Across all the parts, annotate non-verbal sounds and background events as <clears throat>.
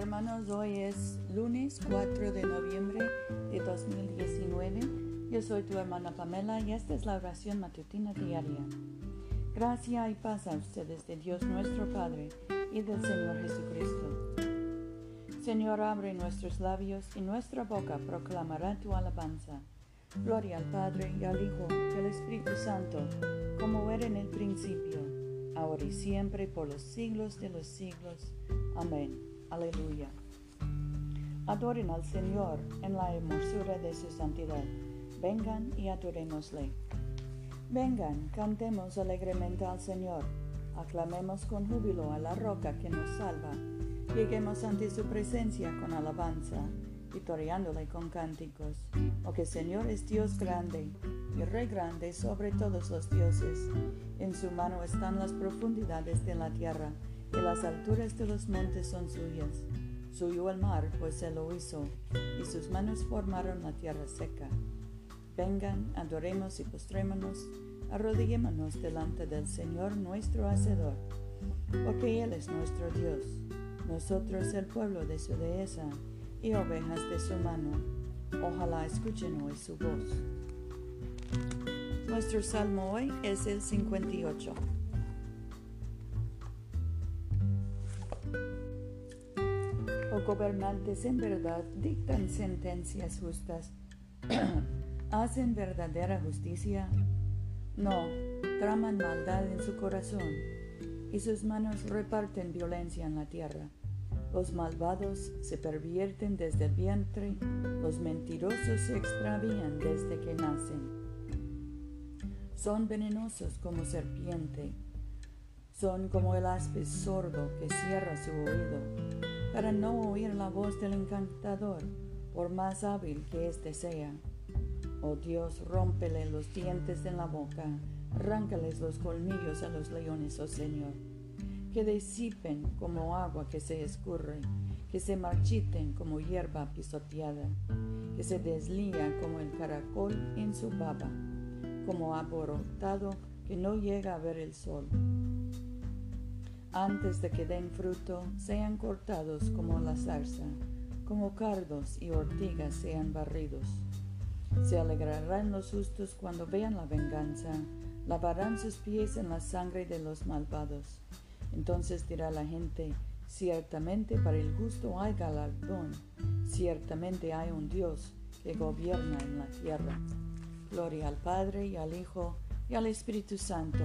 hermanos, hoy es lunes 4 de noviembre de 2019. Yo soy tu hermana Pamela y esta es la oración matutina diaria. Gracia y paz a ustedes de Dios nuestro Padre y del Señor Jesucristo. Señor, abre nuestros labios y nuestra boca proclamará tu alabanza. Gloria al Padre y al Hijo y al Espíritu Santo, como era en el principio, ahora y siempre, por los siglos de los siglos. Amén. Aleluya. Adoren al Señor en la hermosura de su santidad. Vengan y adorémosle. Vengan, cantemos alegremente al Señor. Aclamemos con júbilo a la roca que nos salva. Lleguemos ante su presencia con alabanza, victoriándole con cánticos. Oh que Señor es Dios grande y Rey grande sobre todos los dioses. En su mano están las profundidades de la tierra y las alturas de los montes son suyas. Suyo el mar, pues él lo hizo, y sus manos formaron la tierra seca. Vengan, adoremos y postrémonos, arrodillémonos delante del Señor nuestro Hacedor, porque Él es nuestro Dios, nosotros el pueblo de su dehesa y ovejas de su mano. Ojalá escuchen hoy su voz. Nuestro salmo hoy es el 58. O gobernantes en verdad dictan sentencias justas, <clears throat> hacen verdadera justicia. No, traman maldad en su corazón y sus manos reparten violencia en la tierra. Los malvados se pervierten desde el vientre, los mentirosos se extravían desde que nacen. Son venenosos como serpiente, son como el aspe sordo que cierra su oído para no oír la voz del encantador, por más hábil que éste sea. Oh Dios, rómpele los dientes en la boca, arráncales los colmillos a los leones, oh Señor. Que disipen como agua que se escurre, que se marchiten como hierba pisoteada, que se deslía como el caracol en su baba, como aborotado que no llega a ver el sol antes de que den fruto, sean cortados como la zarza, como cardos y ortigas sean barridos. Se alegrarán los justos cuando vean la venganza, lavarán sus pies en la sangre de los malvados. Entonces dirá la gente, ciertamente para el justo hay galardón, ciertamente hay un Dios que gobierna en la tierra. Gloria al Padre y al Hijo y al Espíritu Santo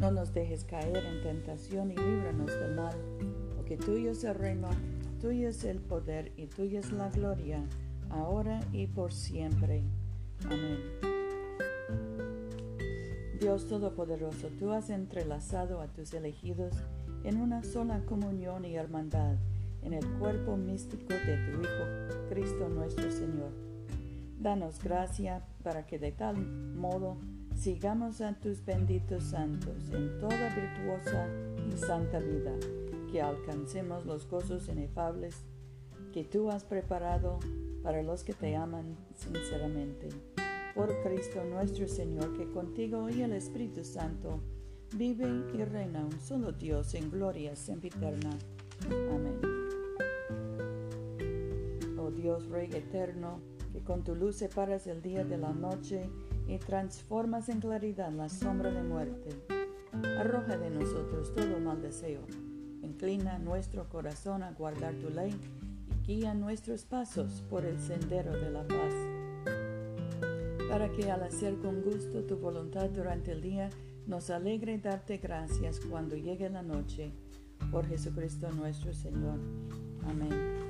no nos dejes caer en tentación y líbranos del mal, porque tuyo es el reino, tuyo es el poder y tuya es la gloria, ahora y por siempre. Amén. Dios Todopoderoso, tú has entrelazado a tus elegidos en una sola comunión y hermandad, en el cuerpo místico de tu Hijo, Cristo nuestro Señor. Danos gracia para que de tal modo sigamos a tus benditos santos en toda virtuosa y santa vida, que alcancemos los gozos inefables que tú has preparado para los que te aman sinceramente. Por Cristo nuestro Señor, que contigo y el Espíritu Santo vive y reina un solo Dios en gloria sempiterna. Amén. Oh Dios Rey eterno, que con tu luz separas el día de la noche, y transformas en claridad la sombra de muerte. Arroja de nosotros todo mal deseo. Inclina nuestro corazón a guardar tu ley y guía nuestros pasos por el sendero de la paz. Para que al hacer con gusto tu voluntad durante el día, nos alegre darte gracias cuando llegue la noche. Por Jesucristo nuestro Señor. Amén.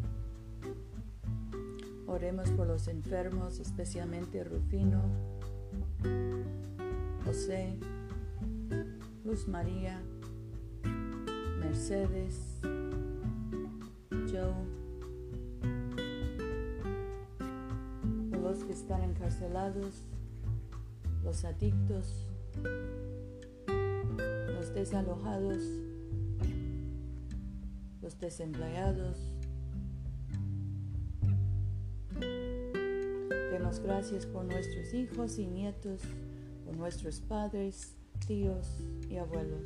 Oremos por los enfermos, especialmente Rufino, José, Luz María, Mercedes, Joe, los que están encarcelados, los adictos, los desalojados, los desempleados. Demos gracias por nuestros hijos y nietos, por nuestros padres, tíos y abuelos.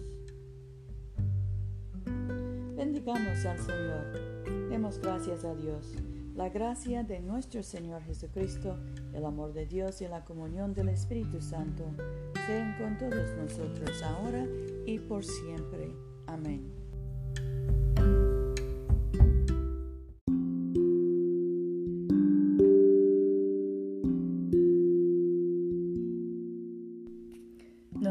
Bendigamos al Señor. Demos gracias a Dios. La gracia de nuestro Señor Jesucristo, el amor de Dios y la comunión del Espíritu Santo sean con todos nosotros ahora y por siempre. Amén.